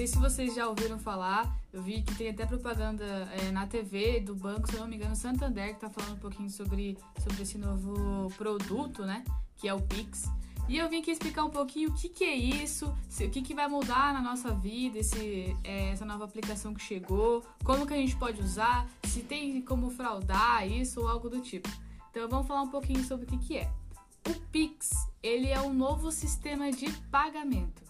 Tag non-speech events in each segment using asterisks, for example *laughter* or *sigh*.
sei se vocês já ouviram falar, eu vi que tem até propaganda é, na TV do banco, se eu não me engano, Santander, que tá falando um pouquinho sobre, sobre esse novo produto, né? Que é o Pix. E eu vim aqui explicar um pouquinho o que, que é isso, se, o que, que vai mudar na nossa vida, esse, é, essa nova aplicação que chegou, como que a gente pode usar, se tem como fraudar isso ou algo do tipo. Então vamos falar um pouquinho sobre o que, que é. O Pix, ele é um novo sistema de pagamento.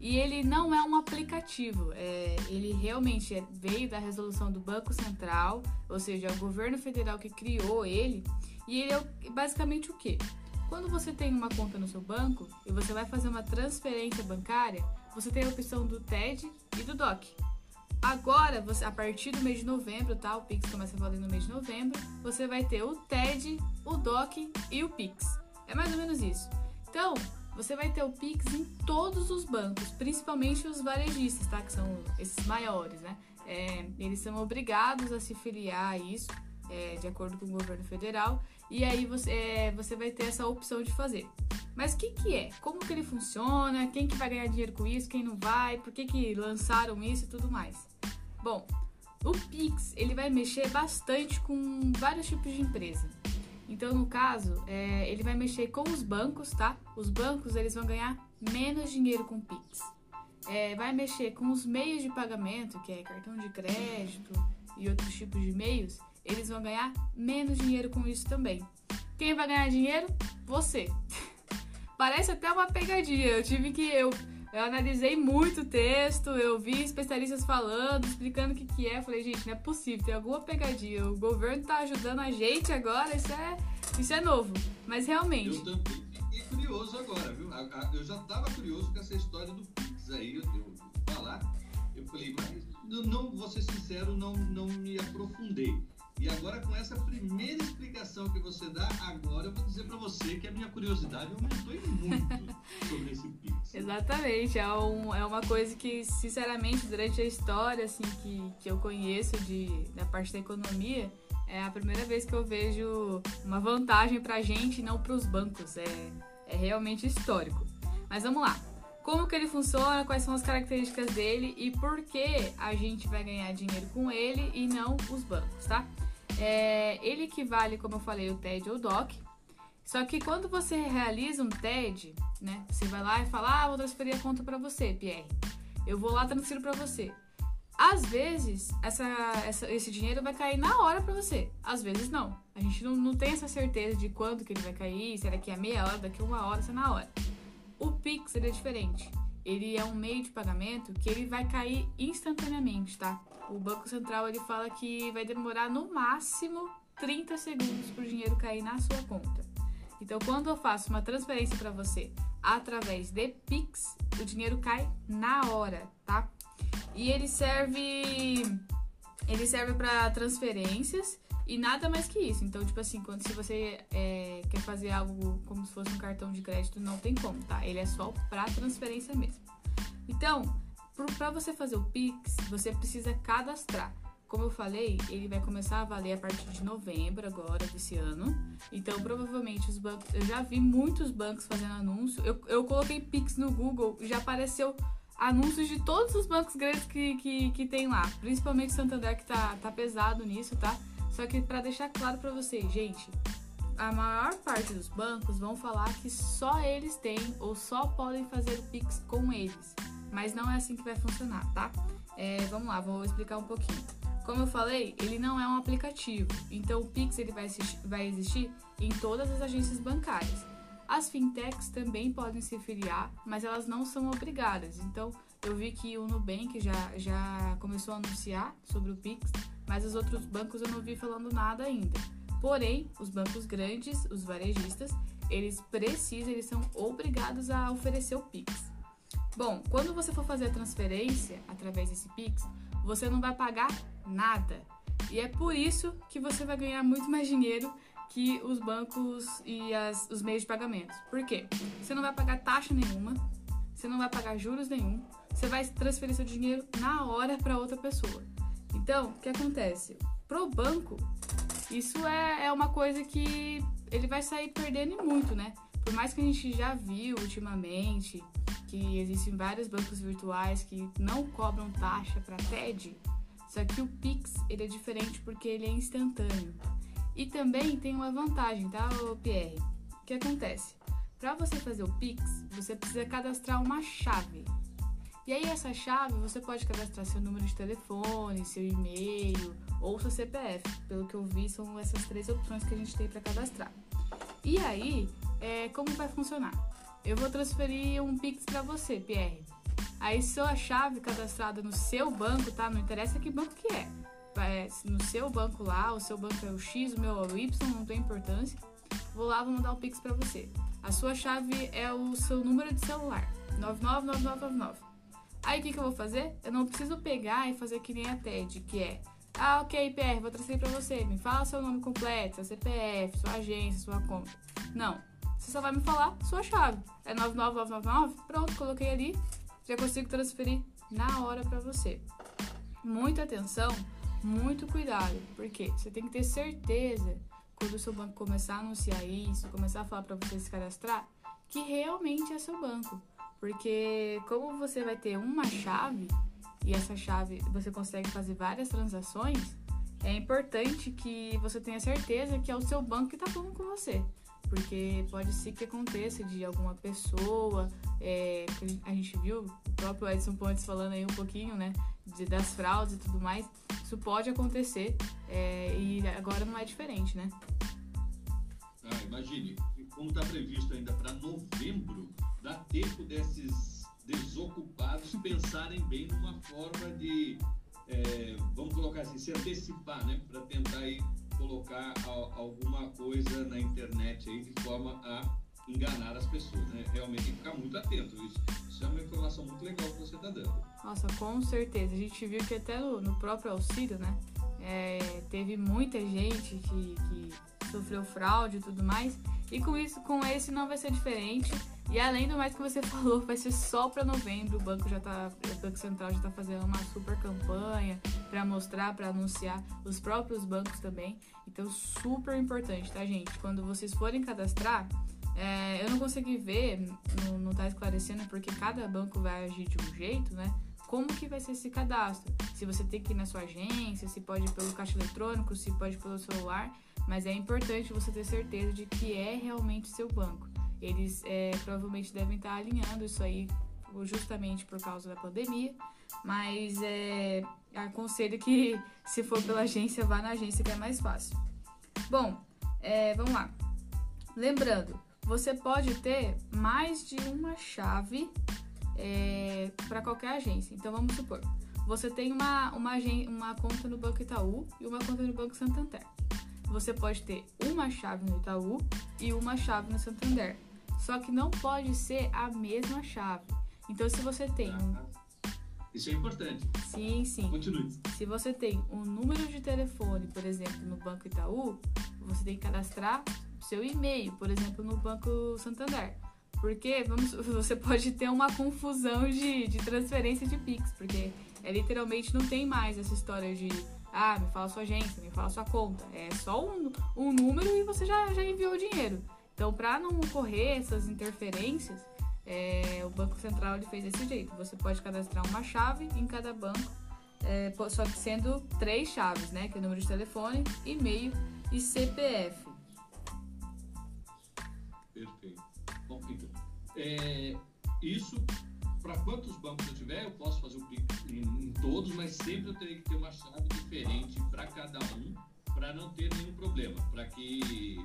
E ele não é um aplicativo, é, ele realmente é, veio da resolução do Banco Central, ou seja, é o governo federal que criou ele. E ele é basicamente o quê? Quando você tem uma conta no seu banco e você vai fazer uma transferência bancária, você tem a opção do TED e do DOC. Agora, você, a partir do mês de novembro, tá? O Pix começa a valer no mês de novembro. Você vai ter o TED, o DOC e o Pix. É mais ou menos isso. Então, você vai ter o Pix em todos os bancos, principalmente os varejistas, tá? Que são esses maiores, né? É, eles são obrigados a se filiar a isso, é, de acordo com o governo federal, e aí você, é, você vai ter essa opção de fazer. Mas o que, que é? Como que ele funciona? Quem que vai ganhar dinheiro com isso? Quem não vai? Por que, que lançaram isso e tudo mais? Bom, o Pix ele vai mexer bastante com vários tipos de empresa. Então, no caso, é, ele vai mexer com os bancos, tá? Os bancos eles vão ganhar menos dinheiro com Pix. É, vai mexer com os meios de pagamento, que é cartão de crédito e outros tipos de meios, eles vão ganhar menos dinheiro com isso também. Quem vai ganhar dinheiro? Você. *laughs* Parece até uma pegadinha. Eu tive que eu eu analisei muito o texto, eu vi especialistas falando, explicando o que, que é. Falei, gente, não é possível, tem alguma pegadinha. O governo tá ajudando a gente agora, isso é, isso é novo. Mas realmente. Eu também fiquei curioso agora, viu? Eu já tava curioso com essa história do Pix aí, eu, eu falar. Eu falei, mas não, vou ser sincero, não, não me aprofundei. E agora, com essa primeira explicação que você dá, agora eu vou dizer para você que a minha curiosidade aumentou muito *laughs* sobre esse Pix. Exatamente, é, um, é uma coisa que, sinceramente, durante a história assim, que, que eu conheço de, da parte da economia, é a primeira vez que eu vejo uma vantagem para a gente e não para os bancos. É, é realmente histórico. Mas vamos lá. Como que ele funciona, quais são as características dele e por que a gente vai ganhar dinheiro com ele e não os bancos, tá? É, ele equivale, como eu falei, o TED ou DOC. Só que quando você realiza um TED, né? Você vai lá e fala, ah, vou transferir a conta para você, Pierre. Eu vou lá transfiro para você. Às vezes, essa, essa, esse dinheiro vai cair na hora para você. Às vezes, não. A gente não, não tem essa certeza de quando que ele vai cair, se é daqui a meia hora, daqui uma hora, se é na hora. O Pix, é diferente. Ele é um meio de pagamento que ele vai cair instantaneamente, tá? O Banco Central ele fala que vai demorar no máximo 30 segundos para o dinheiro cair na sua conta. Então, quando eu faço uma transferência para você através de Pix, o dinheiro cai na hora, tá? E ele serve ele serve para transferências e nada mais que isso. Então, tipo assim, quando se você é, quer fazer algo como se fosse um cartão de crédito, não tem como, tá? Ele é só para transferência mesmo. Então, para você fazer o Pix, você precisa cadastrar. Como eu falei, ele vai começar a valer a partir de novembro agora desse ano. Então, provavelmente os bancos. Eu já vi muitos bancos fazendo anúncio. Eu, eu coloquei Pix no Google e já apareceu anúncios de todos os bancos grandes que, que, que tem lá. Principalmente Santander, que tá, tá pesado nisso, tá? Só que para deixar claro para vocês, gente, a maior parte dos bancos vão falar que só eles têm ou só podem fazer o Pix com eles mas não é assim que vai funcionar, tá? É, vamos lá, vou explicar um pouquinho. Como eu falei, ele não é um aplicativo, então o Pix ele vai, vai existir em todas as agências bancárias. As fintechs também podem se filiar, mas elas não são obrigadas. Então, eu vi que o Nubank já, já começou a anunciar sobre o Pix, mas os outros bancos eu não vi falando nada ainda. Porém, os bancos grandes, os varejistas, eles precisam, eles são obrigados a oferecer o Pix. Bom, quando você for fazer a transferência através desse Pix, você não vai pagar nada. E é por isso que você vai ganhar muito mais dinheiro que os bancos e as, os meios de pagamento. Por quê? Você não vai pagar taxa nenhuma, você não vai pagar juros nenhum, você vai transferir seu dinheiro na hora para outra pessoa. Então, o que acontece? Pro banco, isso é, é uma coisa que ele vai sair perdendo muito, né? Por mais que a gente já viu ultimamente que existem vários bancos virtuais que não cobram taxa para TED, só que o Pix ele é diferente porque ele é instantâneo. E também tem uma vantagem, tá, Pierre? O que acontece? Para você fazer o Pix, você precisa cadastrar uma chave. E aí essa chave você pode cadastrar seu número de telefone, seu e-mail ou seu CPF. Pelo que eu vi, são essas três opções que a gente tem para cadastrar. E aí, é, como vai funcionar? Eu vou transferir um Pix para você, Pierre. Aí sua chave cadastrada no seu banco, tá? Não interessa que banco que é. é. No seu banco lá, o seu banco é o X, o meu é o Y, não tem importância. Vou lá, vou mandar um Pix para você. A sua chave é o seu número de celular, 999999. Aí o que, que eu vou fazer? Eu não preciso pegar e fazer que nem a TED, que é ah, ok, PR, vou transferir para você. Me fala seu nome completo, seu CPF, sua agência, sua conta. Não. Você só vai me falar sua chave. É 99999? Pronto, coloquei ali. Já consigo transferir na hora para você. Muita atenção, muito cuidado, porque você tem que ter certeza quando o seu banco começar a anunciar isso, começar a falar para você se cadastrar, que realmente é seu banco. Porque como você vai ter uma chave, e essa chave você consegue fazer várias transações, é importante que você tenha certeza que é o seu banco que está falando com você. Porque pode ser que aconteça de alguma pessoa, é, a gente viu o próprio Edson Pontes falando aí um pouquinho, né, de, das fraudes e tudo mais. Isso pode acontecer é, e agora não é diferente, né? Ah, imagine, como está previsto ainda para novembro, dá tempo desses desocupados pensarem bem numa forma de, é, vamos colocar assim, se antecipar, né? Para tentar aí colocar a, alguma coisa na internet aí de forma a enganar as pessoas, né? Realmente tem que ficar muito atento. Isso, isso é uma informação muito legal que você está dando. Nossa, com certeza. A gente viu que até no, no próprio auxílio, né? É, teve muita gente que, que sofreu fraude e tudo mais. E com isso, com esse não vai ser diferente. E além do mais que você *laughs* falou, vai ser só para novembro. O banco já tá, o Banco Central já está fazendo uma super campanha para mostrar, para anunciar os próprios bancos também. Então, super importante, tá, gente? Quando vocês forem cadastrar, é, eu não consegui ver, não, não tá esclarecendo porque cada banco vai agir de um jeito, né? Como que vai ser esse cadastro? Se você tem que ir na sua agência, se pode ir pelo caixa eletrônico, se pode pelo celular, mas é importante você ter certeza de que é realmente seu banco. Eles é, provavelmente devem estar alinhando isso aí justamente por causa da pandemia, mas é, aconselho que *laughs* se for pela agência, vá na agência que é mais fácil. Bom, é, vamos lá. Lembrando, você pode ter mais de uma chave é, para qualquer agência. Então vamos supor, você tem uma, uma, uma conta no Banco Itaú e uma conta no Banco Santander. Você pode ter uma chave no Itaú e uma chave no Santander. Só que não pode ser a mesma chave. Então, se você tem um... Isso é importante. Sim, sim. Continue. Se você tem um número de telefone, por exemplo, no Banco Itaú, você tem que cadastrar seu e-mail, por exemplo, no Banco Santander. Porque vamos, *laughs* você pode ter uma confusão de, de transferência de Pix, porque é, literalmente não tem mais essa história de ah, me fala sua agência, me fala sua conta. É só um, um número e você já, já enviou o dinheiro. Então, para não ocorrer essas interferências, é, o Banco Central ele fez desse jeito. Você pode cadastrar uma chave em cada banco, é, só que sendo três chaves, né? Que é o número de telefone, e-mail e CPF. Perfeito. Bom, então, é, isso, para quantos bancos eu tiver, eu posso fazer o Pix em, em todos, mas sempre eu teria que ter uma chave diferente para cada um, para não ter nenhum problema, para que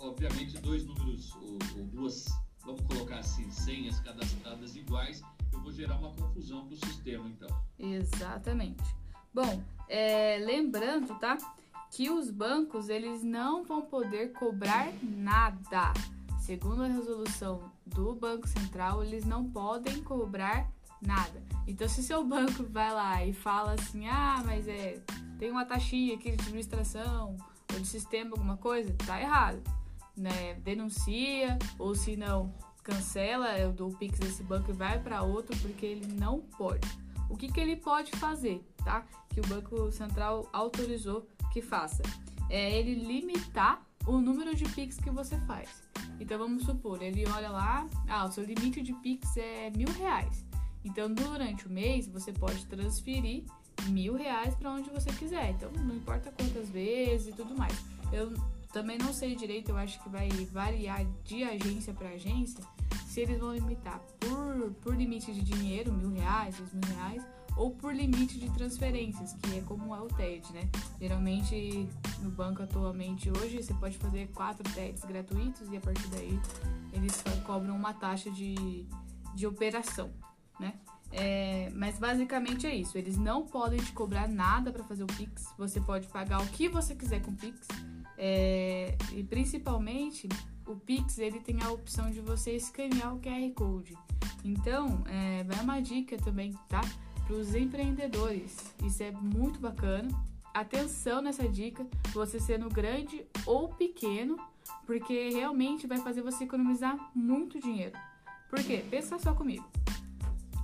obviamente, dois números ou, ou, duas, vamos colocar assim, senhas cadastradas iguais, eu vou gerar uma confusão para o sistema, então. Exatamente. Bom, é, lembrando, tá? Que os bancos, eles não vão poder cobrar nada. Segundo a resolução do Banco Central, eles não podem cobrar nada. Então, se seu banco vai lá e fala assim, ah, mas é, tem uma taxinha aqui de administração ou de sistema, alguma coisa, tá errado né, denuncia ou se não cancela, eu dou o Pix desse banco e vai para outro porque ele não pode. O que, que ele pode fazer, tá? Que o Banco Central autorizou que faça. É ele limitar o número de Pix que você faz. Então vamos supor, ele olha lá, ah, o seu limite de Pix é mil reais. Então durante o mês você pode transferir mil reais para onde você quiser. Então não importa quantas vezes e tudo mais. Eu também não sei direito, eu acho que vai variar de agência para agência se eles vão limitar por, por limite de dinheiro, mil reais, dois mil reais, ou por limite de transferências, que é como é o TED, né? Geralmente no banco atualmente hoje você pode fazer quatro TEDs gratuitos e a partir daí eles cobram uma taxa de, de operação, né? É, mas basicamente é isso. Eles não podem te cobrar nada para fazer o Pix. Você pode pagar o que você quiser com o Pix. É, e principalmente o Pix ele tem a opção de você escanear o QR Code. Então, é, vai uma dica também, tá? Para os empreendedores. Isso é muito bacana. Atenção nessa dica, você sendo grande ou pequeno, porque realmente vai fazer você economizar muito dinheiro. Por quê? Pensa só comigo.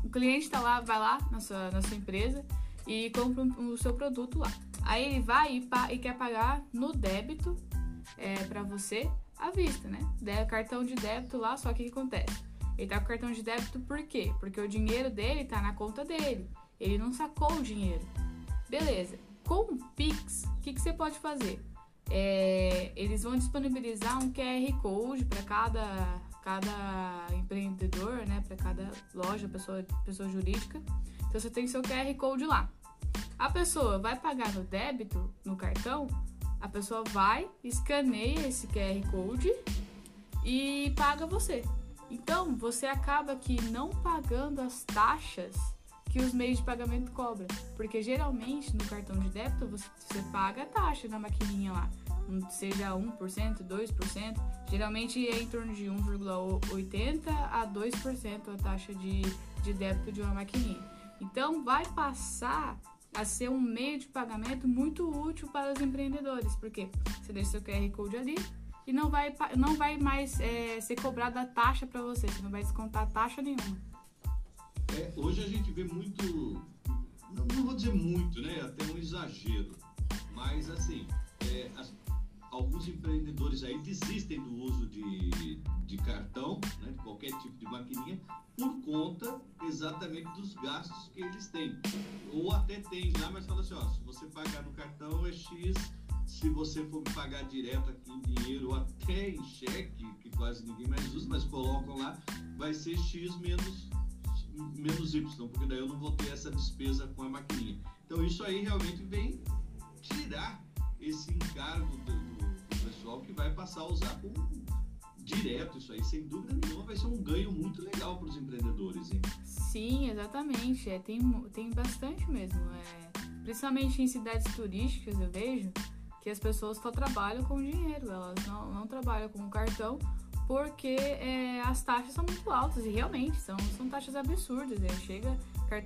O cliente está lá, vai lá na sua, na sua empresa e compra o seu produto lá. Aí ele vai e, e quer pagar no débito é, para você à vista, né? Der cartão de débito lá, só que o que acontece? Ele tá com cartão de débito por quê? Porque o dinheiro dele tá na conta dele. Ele não sacou o dinheiro. Beleza. Com o Pix, o que, que você pode fazer? É, eles vão disponibilizar um QR Code para cada, cada empreendedor, né? Para cada loja, pessoa, pessoa jurídica. Então você tem seu QR Code lá. A pessoa vai pagar no débito, no cartão, a pessoa vai, escaneia esse QR Code e paga você. Então, você acaba que não pagando as taxas que os meios de pagamento cobram. Porque geralmente no cartão de débito você, você paga a taxa na maquininha lá. Seja 1%, 2%, geralmente é em torno de 1,80% a 2% a taxa de, de débito de uma maquininha. Então vai passar a ser um meio de pagamento muito útil para os empreendedores, porque você deixa seu QR Code ali e não vai, não vai mais é, ser cobrada a taxa para você, você não vai descontar taxa nenhuma. É, hoje a gente vê muito, não, não, vou dizer muito, né? Até um exagero, mas assim, é, as, alguns empreendedores aí desistem do uso de, de cartão, né, de qualquer tipo de maquininha, por conta exatamente dos gastos que eles têm. Ou até tem já, mas fala assim, ó, se você pagar no cartão é X, se você for pagar direto aqui em dinheiro ou até em cheque, que quase ninguém mais usa, mas colocam lá, vai ser X menos, menos Y, porque daí eu não vou ter essa despesa com a maquininha. Então isso aí realmente vem passar a usar com direto isso aí, sem dúvida nenhuma, vai ser um ganho muito legal para os empreendedores, hein? Sim, exatamente. É, tem, tem bastante mesmo. É, principalmente em cidades turísticas, eu vejo que as pessoas só trabalham com dinheiro, elas não, não trabalham com cartão porque é, as taxas são muito altas e realmente são, são taxas absurdas. Né? Chega,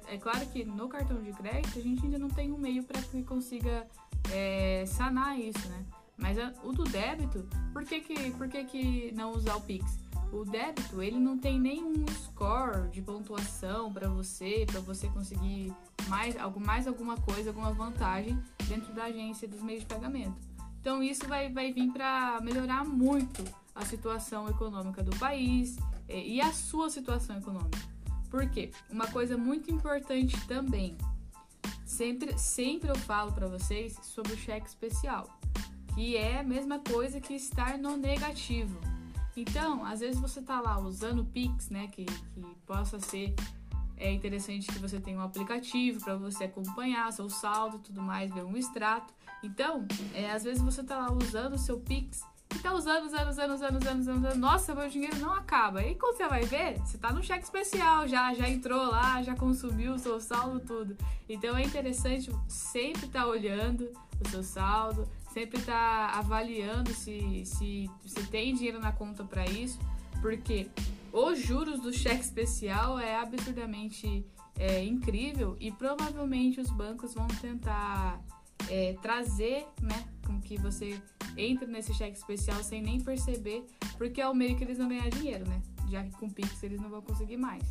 é claro que no cartão de crédito a gente ainda não tem um meio para que consiga é, sanar isso, né? Mas a, o do débito, por que, que, por que, que não usar o Pix? O débito, ele não tem nenhum score de pontuação para você, para você conseguir mais, algo, mais alguma coisa, alguma vantagem dentro da agência dos meios de pagamento. Então isso vai, vai vir para melhorar muito a situação econômica do país é, e a sua situação econômica. Por quê? Uma coisa muito importante também. Sempre, sempre eu falo para vocês sobre o cheque especial que é a mesma coisa que estar no negativo. Então, às vezes você tá lá usando o Pix, né, que, que possa ser é interessante que você tenha um aplicativo para você acompanhar seu saldo e tudo mais, ver um extrato. Então, é, às vezes você tá lá usando o seu Pix e tá usando, usando, usando, usando, usando, usando, usando. Nossa, meu dinheiro não acaba. E quando você vai ver, você tá no cheque especial, já, já entrou lá, já consumiu o seu saldo, tudo. Então é interessante sempre estar tá olhando o seu saldo, sempre tá avaliando se, se, se tem dinheiro na conta para isso, porque os juros do cheque especial é absurdamente é, incrível e provavelmente os bancos vão tentar é, trazer, né, com que você entre nesse cheque especial sem nem perceber, porque é o meio que eles vão ganhar dinheiro, né? Já que com Pix eles não vão conseguir mais.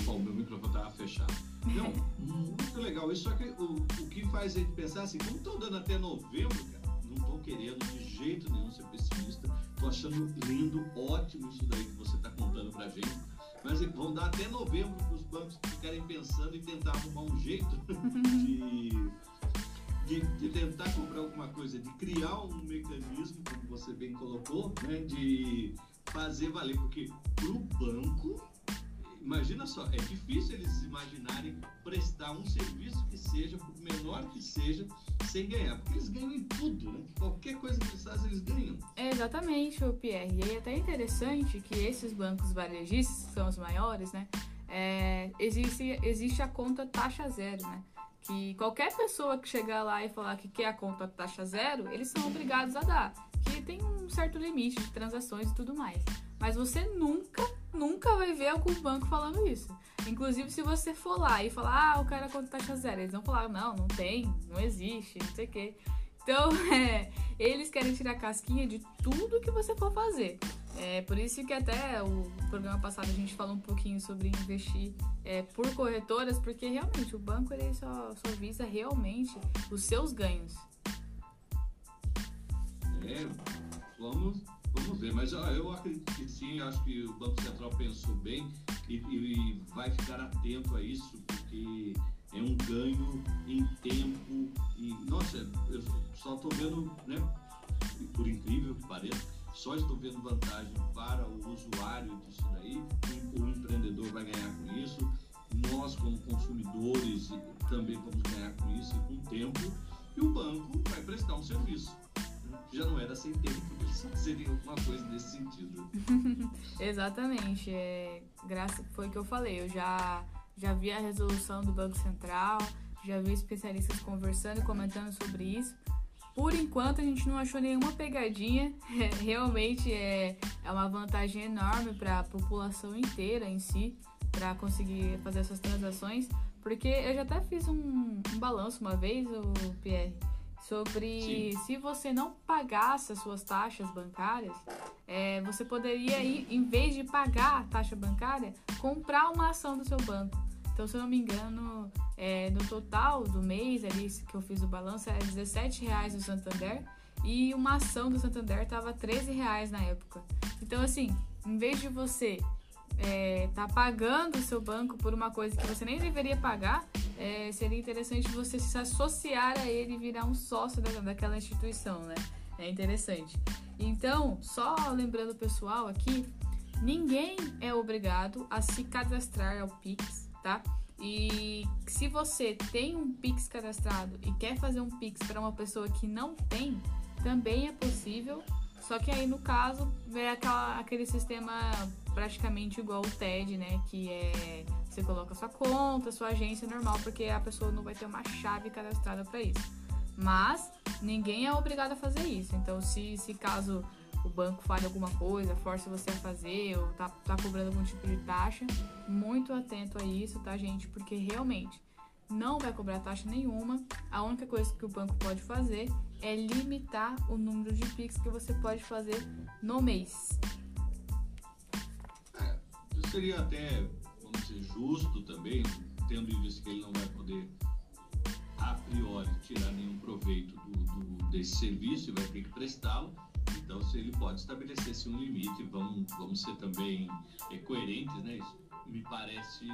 Opa, o meu microfone estava fechado. Não, muito legal. Isso só que o, o que faz a gente pensar assim, como estão dando até novembro, cara, não tô querendo de jeito nenhum ser pessimista. Tô achando lindo, ótimo isso daí que você está contando pra gente. Mas vão dar até novembro para os bancos ficarem pensando em tentar arrumar um jeito *laughs* de, de, de, tentar comprar alguma coisa, de criar um mecanismo, como você bem colocou, né, de fazer valer. Porque para o banco imagina só, é difícil eles imaginarem prestar um serviço que seja, por menor que seja, sem ganhar. Porque eles ganham em tudo, né? Qualquer coisa que eles fazem, eles ganham. É exatamente, o Pierre. E é até interessante que esses bancos varejistas, que são os maiores, né? É, existe, existe a conta taxa zero, né? Que qualquer pessoa que chegar lá e falar que quer a conta taxa zero, eles são obrigados a dar. Que tem um certo limite de transações e tudo mais. Mas você nunca nunca vai ver algum banco falando isso. Inclusive, se você for lá e falar, ah, o cara conta taxa zero, eles vão falar, não, não tem, não existe, não sei o quê. Então, *laughs* é, eles querem tirar casquinha de tudo que você for fazer. É por isso que até o programa passado a gente falou um pouquinho sobre investir é, por corretoras, porque realmente o banco ele só, só visa realmente os seus ganhos. É, vamos Vamos ver, mas eu acredito que sim, acho que o Banco Central pensou bem e, e vai ficar atento a isso, porque é um ganho em tempo e, nossa, eu só estou vendo, né, por incrível que pareça, só estou vendo vantagem para o usuário disso daí, o empreendedor vai ganhar com isso, nós como consumidores também vamos ganhar com isso e com o tempo, e o banco vai prestar um serviço já não era sem tempo eles fazerem alguma coisa nesse sentido. *laughs* Exatamente. É, graça, foi o que eu falei. Eu já, já vi a resolução do Banco Central, já vi especialistas conversando e comentando sobre isso. Por enquanto a gente não achou nenhuma pegadinha. *laughs* Realmente é, é uma vantagem enorme para a população inteira em si, para conseguir fazer essas transações. Porque eu já até fiz um, um balanço uma vez, o Pierre sobre Sim. se você não pagasse as suas taxas bancárias, é, você poderia, ir, em vez de pagar a taxa bancária, comprar uma ação do seu banco. Então, se eu não me engano, é, no total do mês ali que eu fiz o balanço, era 17 reais do Santander e uma ação do Santander estava 13 reais na época. Então, assim, em vez de você é, tá pagando o seu banco por uma coisa que você nem deveria pagar, é, seria interessante você se associar a ele e virar um sócio da, daquela instituição, né? É interessante. Então, só lembrando o pessoal aqui, ninguém é obrigado a se cadastrar ao Pix, tá? E se você tem um Pix cadastrado e quer fazer um Pix para uma pessoa que não tem, também é possível. Só que aí no caso é aquela, aquele sistema praticamente igual o TED, né? Que é você coloca sua conta, sua agência normal, porque a pessoa não vai ter uma chave cadastrada para isso. Mas ninguém é obrigado a fazer isso. Então, se, se caso o banco fale alguma coisa, force você a fazer ou tá, tá cobrando algum tipo de taxa, muito atento a isso, tá, gente? Porque realmente não vai cobrar taxa nenhuma. A única coisa que o banco pode fazer é limitar o número de Pix que você pode fazer no mês seria até, vamos dizer, justo também, tendo em vista que ele não vai poder, a priori, tirar nenhum proveito do, do desse serviço e vai ter que prestá-lo. Então, se ele pode estabelecer-se um limite, vamos, vamos ser também é, coerentes, né? Isso me parece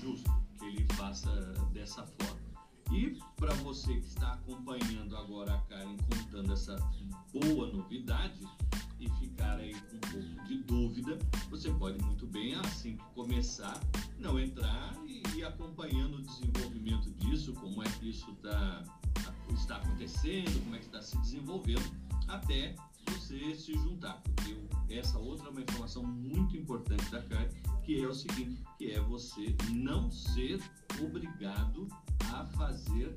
justo que ele faça dessa forma. E para você que está acompanhando agora a Karen contando essa boa novidade, e ficar aí com um pouco de dúvida, você pode muito bem, assim que começar, não entrar e ir acompanhando o desenvolvimento disso, como é que isso tá, está acontecendo, como é que está se desenvolvendo, até você se juntar. Porque essa outra é uma informação muito importante da CAR, que é o seguinte, que é você não ser obrigado a fazer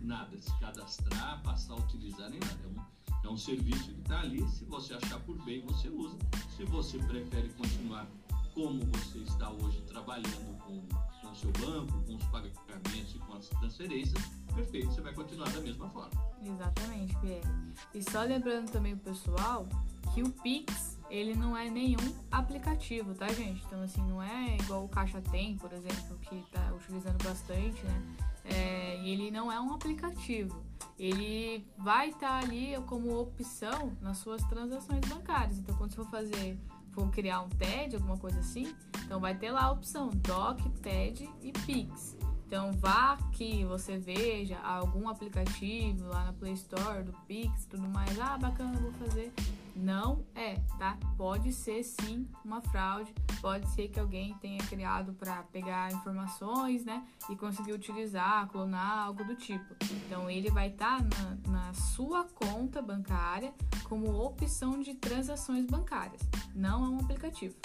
nada, se cadastrar, passar a utilizar nem nada. É um, é um serviço que está ali, se você achar por bem, você usa. Se você prefere continuar como você está hoje trabalhando com, com seu banco, com os pagamentos e com as transferências, perfeito, você vai continuar da mesma forma. Exatamente, Pierre. E só lembrando também o pessoal que o Pix, ele não é nenhum aplicativo, tá, gente? Então, assim, não é igual o Caixa Tem, por exemplo, que está utilizando bastante, né? É, ele não é um aplicativo. ele vai estar tá ali como opção nas suas transações bancárias. Então, quando você for fazer, for criar um TED, alguma coisa assim, então vai ter lá a opção DOC, TED e Pix. Então vá que você veja algum aplicativo lá na Play Store do Pix, tudo mais. Ah, bacana, vou fazer. Não é, tá? Pode ser sim uma fraude, pode ser que alguém tenha criado para pegar informações, né? E conseguir utilizar, clonar, algo do tipo. Então ele vai estar tá na, na sua conta bancária como opção de transações bancárias, não é um aplicativo.